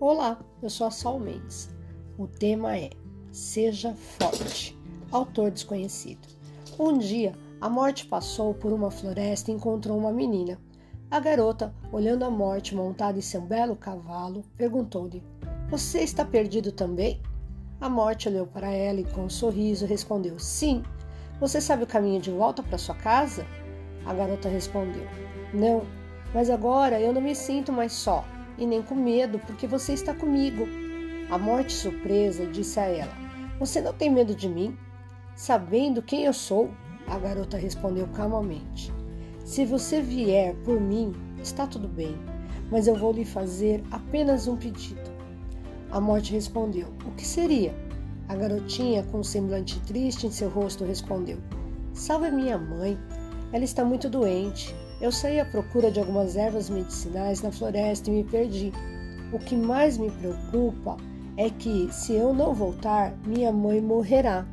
Olá, eu sou a Sol Mendes. O tema é Seja Forte. Autor desconhecido. Um dia, a morte passou por uma floresta e encontrou uma menina. A garota, olhando a morte montada em seu belo cavalo, perguntou-lhe: Você está perdido também? A morte olhou para ela e, com um sorriso, respondeu: Sim. Você sabe o caminho de volta para sua casa? A garota respondeu: Não, mas agora eu não me sinto mais só e nem com medo, porque você está comigo. A morte surpresa disse a ela: Você não tem medo de mim? Sabendo quem eu sou? A garota respondeu calmamente: Se você vier por mim, está tudo bem, mas eu vou lhe fazer apenas um pedido. A morte respondeu: O que seria? A garotinha, com um semblante triste em seu rosto, respondeu: Salve minha mãe. Ela está muito doente. Eu saí à procura de algumas ervas medicinais na floresta e me perdi. O que mais me preocupa é que, se eu não voltar, minha mãe morrerá.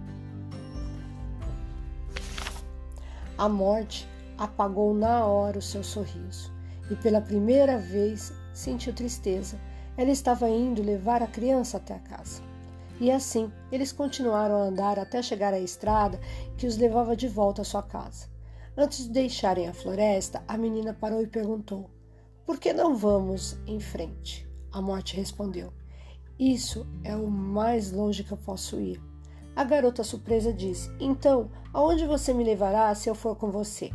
A morte apagou na hora o seu sorriso e, pela primeira vez, sentiu tristeza. Ela estava indo levar a criança até a casa. E assim, eles continuaram a andar até chegar à estrada que os levava de volta à sua casa. Antes de deixarem a floresta, a menina parou e perguntou: Por que não vamos em frente? A morte respondeu: Isso é o mais longe que eu posso ir. A garota surpresa disse: Então, aonde você me levará se eu for com você?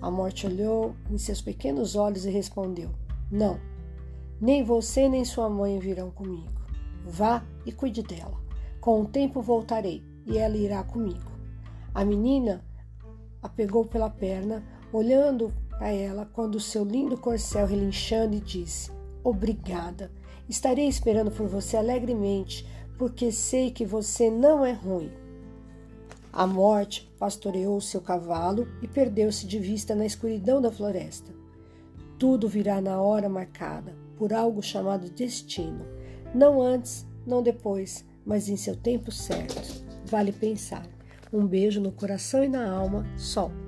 A morte olhou em seus pequenos olhos e respondeu: Não, nem você nem sua mãe virão comigo. Vá e cuide dela. Com o tempo voltarei e ela irá comigo. A menina a pegou pela perna, olhando para ela quando seu lindo corcel relinchando e disse: Obrigada. Estarei esperando por você alegremente, porque sei que você não é ruim. A morte pastoreou seu cavalo e perdeu-se de vista na escuridão da floresta. Tudo virá na hora marcada, por algo chamado destino, não antes, não depois, mas em seu tempo certo. Vale pensar. Um beijo no coração e na alma, Sol.